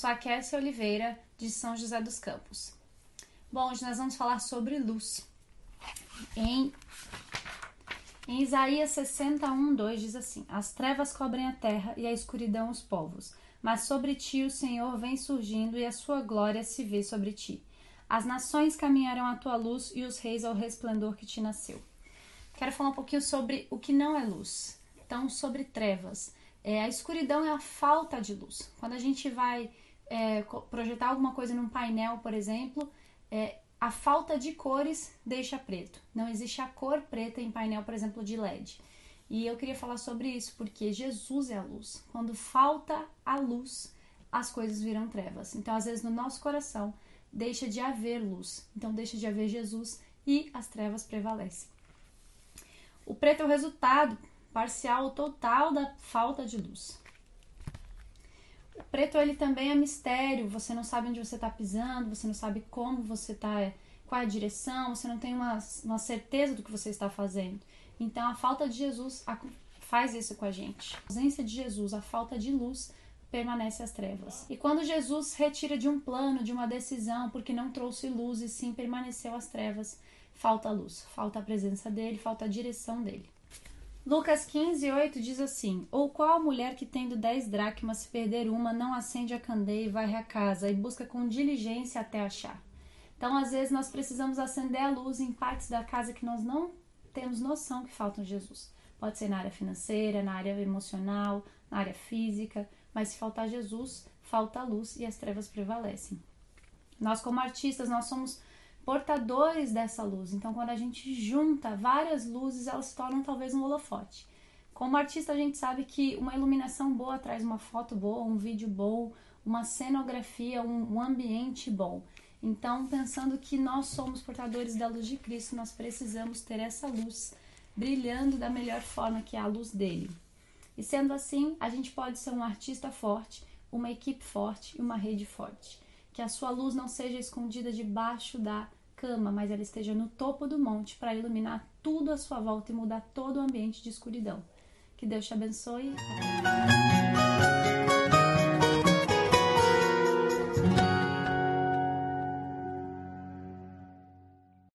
Raquel Oliveira, de São José dos Campos. Bom, hoje nós vamos falar sobre luz. Em, em Isaías 61, 2 diz assim: As trevas cobrem a terra e a escuridão os povos, mas sobre ti o Senhor vem surgindo e a sua glória se vê sobre ti. As nações caminharão à tua luz e os reis ao resplendor que te nasceu. Quero falar um pouquinho sobre o que não é luz. Então, sobre trevas. É, a escuridão é a falta de luz. Quando a gente vai é, projetar alguma coisa num painel, por exemplo, é, a falta de cores deixa preto. Não existe a cor preta em painel, por exemplo, de LED. E eu queria falar sobre isso porque Jesus é a luz. Quando falta a luz, as coisas viram trevas. Então, às vezes, no nosso coração deixa de haver luz. Então, deixa de haver Jesus e as trevas prevalecem. O preto é o resultado parcial ou total da falta de luz. O preto ele também é mistério, você não sabe onde você está pisando, você não sabe como você está, qual é a direção, você não tem uma, uma certeza do que você está fazendo. Então a falta de Jesus faz isso com a gente. A ausência de Jesus, a falta de luz, permanece as trevas. E quando Jesus retira de um plano, de uma decisão, porque não trouxe luz e sim permaneceu as trevas, falta luz, falta a presença dele, falta a direção dele. Lucas 15, 8 diz assim: Ou qual mulher que tendo dez dracmas, se perder uma, não acende a candeia e vai à casa e busca com diligência até achar? Então, às vezes, nós precisamos acender a luz em partes da casa que nós não temos noção que faltam Jesus. Pode ser na área financeira, na área emocional, na área física, mas se faltar Jesus, falta a luz e as trevas prevalecem. Nós, como artistas, nós somos portadores dessa luz. Então, quando a gente junta várias luzes, elas se tornam talvez um holofote. Como artista, a gente sabe que uma iluminação boa traz uma foto boa, um vídeo bom, uma cenografia, um, um ambiente bom. Então, pensando que nós somos portadores da luz de Cristo, nós precisamos ter essa luz brilhando da melhor forma, que é a luz dele. E sendo assim, a gente pode ser um artista forte, uma equipe forte e uma rede forte que a sua luz não seja escondida debaixo da cama, mas ela esteja no topo do monte para iluminar tudo à sua volta e mudar todo o ambiente de escuridão. Que Deus te abençoe.